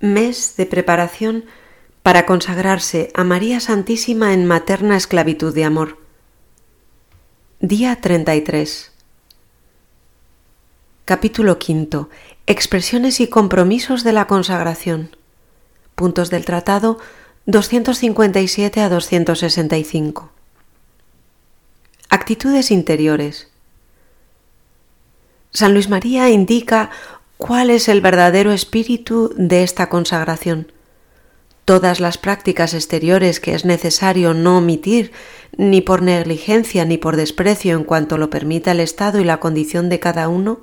Mes de preparación para consagrarse a María Santísima en materna esclavitud de amor. Día 33. Capítulo V. Expresiones y compromisos de la consagración. Puntos del tratado 257 a 265. Actitudes interiores. San Luis María indica cuál es el verdadero espíritu de esta consagración. Todas las prácticas exteriores que es necesario no omitir, ni por negligencia ni por desprecio en cuanto lo permita el estado y la condición de cada uno,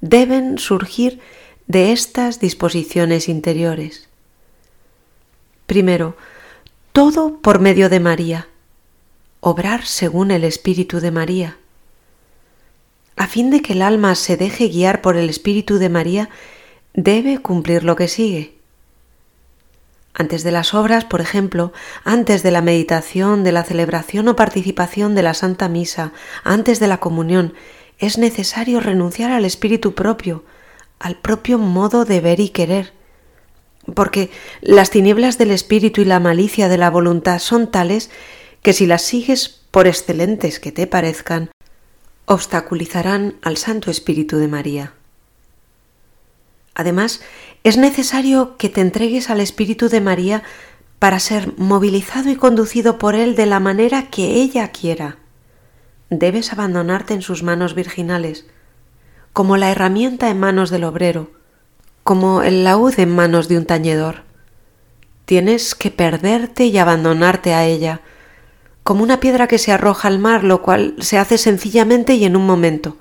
deben surgir de estas disposiciones interiores. Primero, todo por medio de María, obrar según el Espíritu de María. A fin de que el alma se deje guiar por el Espíritu de María, debe cumplir lo que sigue. Antes de las obras, por ejemplo, antes de la meditación, de la celebración o participación de la Santa Misa, antes de la comunión, es necesario renunciar al espíritu propio, al propio modo de ver y querer, porque las tinieblas del espíritu y la malicia de la voluntad son tales que si las sigues por excelentes que te parezcan, obstaculizarán al Santo Espíritu de María. Además, es necesario que te entregues al Espíritu de María para ser movilizado y conducido por Él de la manera que ella quiera. Debes abandonarte en sus manos virginales, como la herramienta en manos del obrero, como el laúd en manos de un tañedor. Tienes que perderte y abandonarte a ella, como una piedra que se arroja al mar, lo cual se hace sencillamente y en un momento,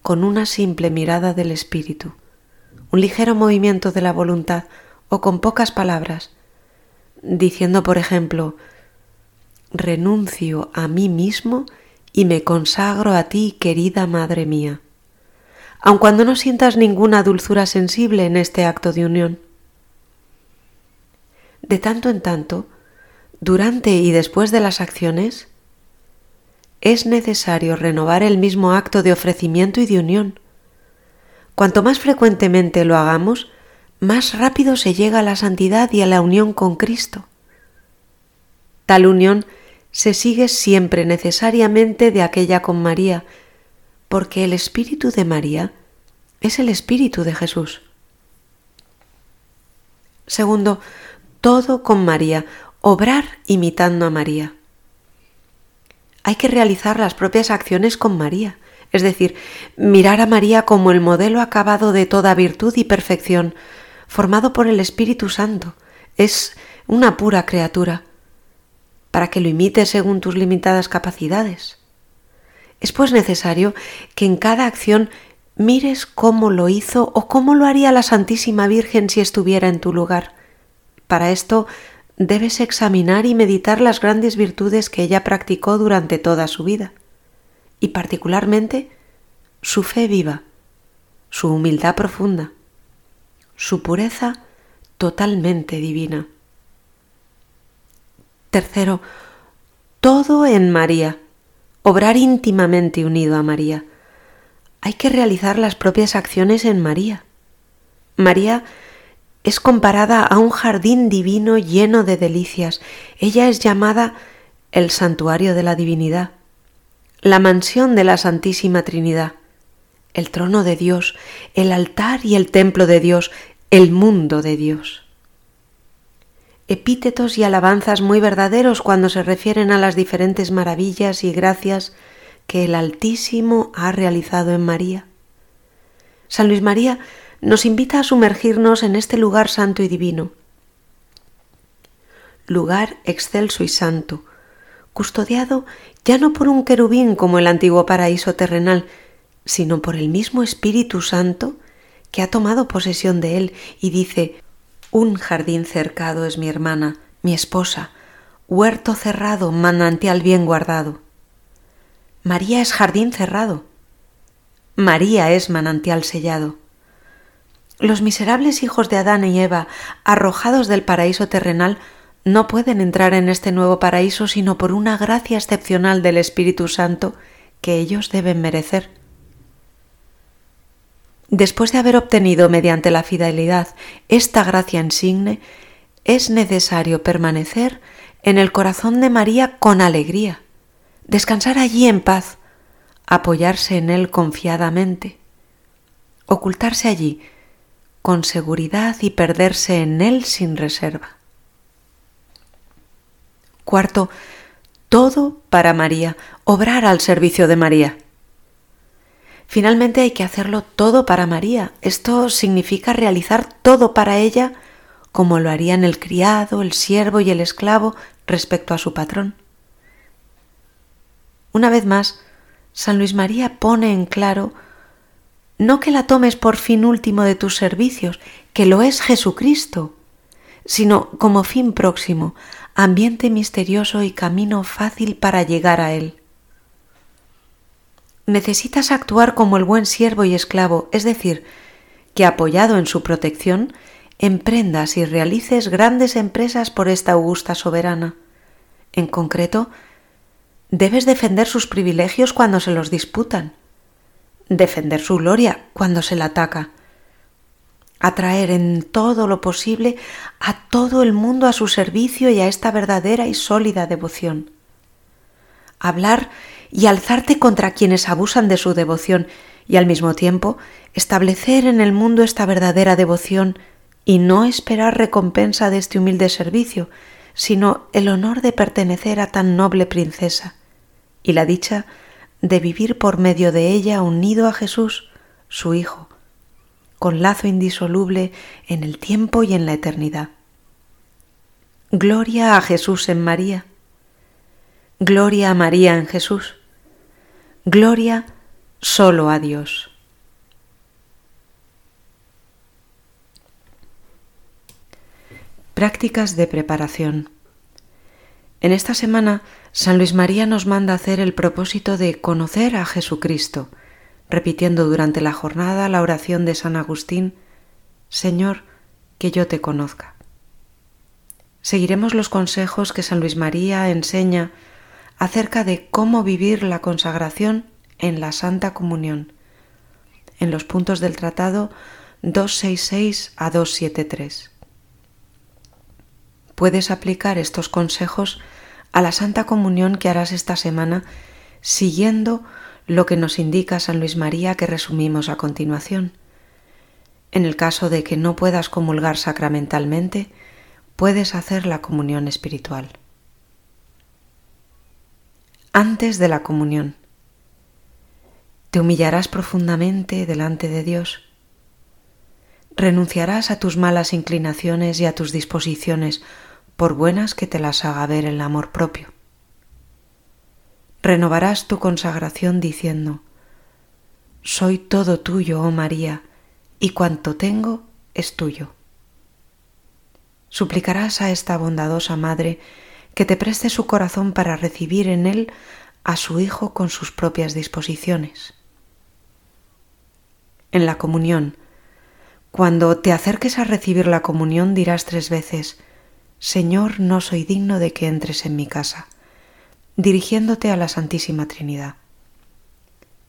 con una simple mirada del espíritu, un ligero movimiento de la voluntad o con pocas palabras, diciendo, por ejemplo, renuncio a mí mismo y me consagro a ti, querida Madre mía aun cuando no sientas ninguna dulzura sensible en este acto de unión. De tanto en tanto, durante y después de las acciones, es necesario renovar el mismo acto de ofrecimiento y de unión. Cuanto más frecuentemente lo hagamos, más rápido se llega a la santidad y a la unión con Cristo. Tal unión se sigue siempre necesariamente de aquella con María, porque el espíritu de María es el espíritu de Jesús. Segundo, todo con María, obrar imitando a María. Hay que realizar las propias acciones con María, es decir, mirar a María como el modelo acabado de toda virtud y perfección, formado por el Espíritu Santo. Es una pura criatura, para que lo imite según tus limitadas capacidades. Es pues necesario que en cada acción mires cómo lo hizo o cómo lo haría la Santísima Virgen si estuviera en tu lugar. Para esto debes examinar y meditar las grandes virtudes que ella practicó durante toda su vida, y particularmente su fe viva, su humildad profunda, su pureza totalmente divina. Tercero, todo en María obrar íntimamente unido a María. Hay que realizar las propias acciones en María. María es comparada a un jardín divino lleno de delicias. Ella es llamada el santuario de la divinidad, la mansión de la Santísima Trinidad, el trono de Dios, el altar y el templo de Dios, el mundo de Dios epítetos y alabanzas muy verdaderos cuando se refieren a las diferentes maravillas y gracias que el Altísimo ha realizado en María. San Luis María nos invita a sumergirnos en este lugar santo y divino, lugar excelso y santo, custodiado ya no por un querubín como el antiguo paraíso terrenal, sino por el mismo Espíritu Santo que ha tomado posesión de él y dice un jardín cercado es mi hermana, mi esposa, huerto cerrado, manantial bien guardado. María es jardín cerrado. María es manantial sellado. Los miserables hijos de Adán y Eva, arrojados del paraíso terrenal, no pueden entrar en este nuevo paraíso sino por una gracia excepcional del Espíritu Santo que ellos deben merecer. después de haber obtenido mediante la fidelidad esta gracia insigne, es necesario permanecer en el corazón de María con alegría, descansar allí en paz, apoyarse en él confiadamente, ocultarse allí con seguridad y perderse en él sin reserva. Cuarto, todo para María, obrar al servicio de María. Finalmente hay que hacerlo todo para María. Esto significa realizar todo para ella como lo harían el criado, el siervo y el esclavo respecto a su patrón. Una vez más, San Luis María pone en claro no que la tomes por fin último de tus servicios, que lo es Jesucristo, sino como fin próximo, ambiente misterioso y camino fácil para llegar a Él. Necesitas actuar como el buen siervo y esclavo, es decir, que apoyado en su protección, emprendas y realices grandes empresas por esta augusta soberana. En concreto, debes defender sus privilegios cuando se los disputan, defender su gloria cuando se la ataca, atraer en todo lo posible a todo el mundo a su servicio y a esta verdadera y sólida devoción. Hablar y alzarte contra quienes abusan de su devoción y al mismo tiempo establecer en el mundo esta verdadera devoción y no esperar recompensa de este humilde servicio, sino el honor de pertenecer a tan noble princesa y la dicha de vivir por medio de ella unido a Jesús, su Hijo, con lazo indisoluble en el tiempo y en la eternidad. Gloria a Jesús en María. Gloria a María en Jesús. Gloria solo a Dios. Prácticas de preparación. En esta semana San Luis María nos manda hacer el propósito de conocer a Jesucristo, repitiendo durante la jornada la oración de San Agustín, Señor, que yo te conozca. Seguiremos los consejos que San Luis María enseña acerca de cómo vivir la consagración en la Santa Comunión, en los puntos del tratado 266 a 273. Puedes aplicar estos consejos a la Santa Comunión que harás esta semana siguiendo lo que nos indica San Luis María que resumimos a continuación. En el caso de que no puedas comulgar sacramentalmente, puedes hacer la comunión espiritual. Antes de la comunión, te humillarás profundamente delante de Dios. Renunciarás a tus malas inclinaciones y a tus disposiciones por buenas que te las haga ver el amor propio. Renovarás tu consagración diciendo, Soy todo tuyo, oh María, y cuanto tengo es tuyo. Suplicarás a esta bondadosa Madre que te preste su corazón para recibir en él a su Hijo con sus propias disposiciones. En la comunión, cuando te acerques a recibir la comunión dirás tres veces, Señor, no soy digno de que entres en mi casa, dirigiéndote a la Santísima Trinidad.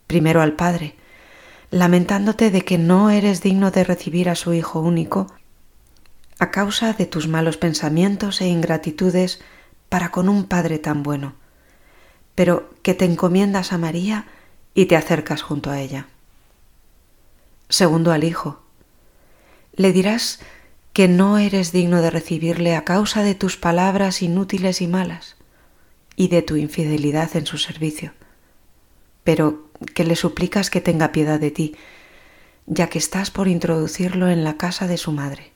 Primero al Padre, lamentándote de que no eres digno de recibir a su Hijo único, a causa de tus malos pensamientos e ingratitudes para con un Padre tan bueno, pero que te encomiendas a María y te acercas junto a ella. Segundo al Hijo, le dirás que no eres digno de recibirle a causa de tus palabras inútiles y malas y de tu infidelidad en su servicio, pero que le suplicas que tenga piedad de ti, ya que estás por introducirlo en la casa de su madre.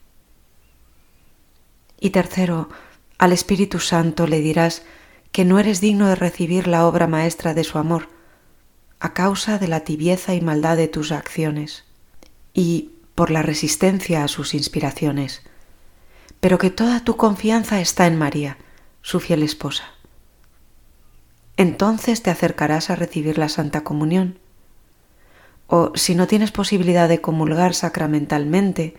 Y tercero, al Espíritu Santo le dirás que no eres digno de recibir la obra maestra de su amor, a causa de la tibieza y maldad de tus acciones. Y por la resistencia a sus inspiraciones, pero que toda tu confianza está en María, su fiel esposa. Entonces te acercarás a recibir la Santa Comunión. O si no tienes posibilidad de comulgar sacramentalmente,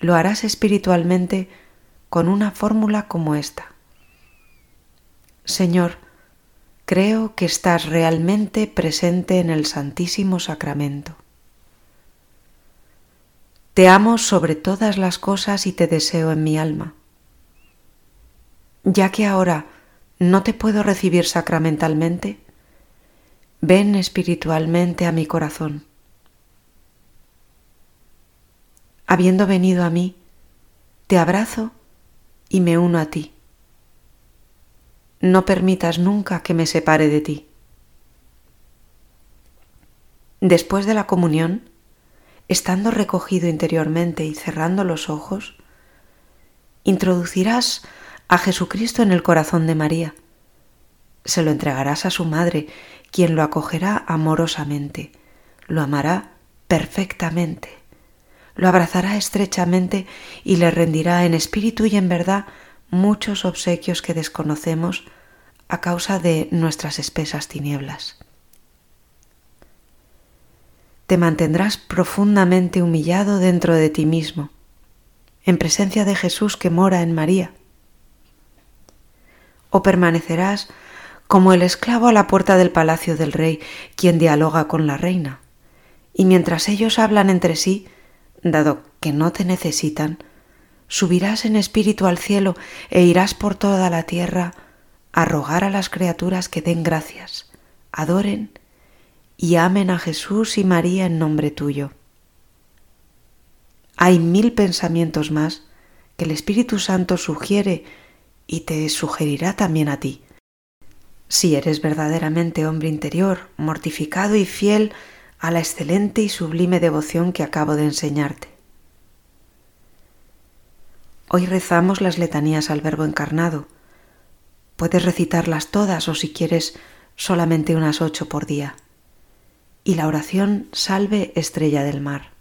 lo harás espiritualmente con una fórmula como esta. Señor, creo que estás realmente presente en el Santísimo Sacramento. Te amo sobre todas las cosas y te deseo en mi alma. Ya que ahora no te puedo recibir sacramentalmente, ven espiritualmente a mi corazón. Habiendo venido a mí, te abrazo y me uno a ti. No permitas nunca que me separe de ti. Después de la comunión, estando recogido interiormente y cerrando los ojos, introducirás a Jesucristo en el corazón de María. Se lo entregarás a su madre, quien lo acogerá amorosamente, lo amará perfectamente, lo abrazará estrechamente y le rendirá en espíritu y en verdad muchos obsequios que desconocemos a causa de nuestras espesas tinieblas te mantendrás profundamente humillado dentro de ti mismo, en presencia de Jesús que mora en María. O permanecerás como el esclavo a la puerta del palacio del rey, quien dialoga con la reina. Y mientras ellos hablan entre sí, dado que no te necesitan, subirás en espíritu al cielo e irás por toda la tierra a rogar a las criaturas que den gracias, adoren y amen a Jesús y María en nombre tuyo. Hay mil pensamientos más que el Espíritu Santo sugiere y te sugerirá también a ti. Si eres verdaderamente hombre interior, mortificado y fiel a la excelente y sublime devoción que acabo de enseñarte. Hoy rezamos las letanías al Verbo encarnado. Puedes recitarlas todas o si quieres solamente unas ocho por día y la oración Salve Estrella del Mar.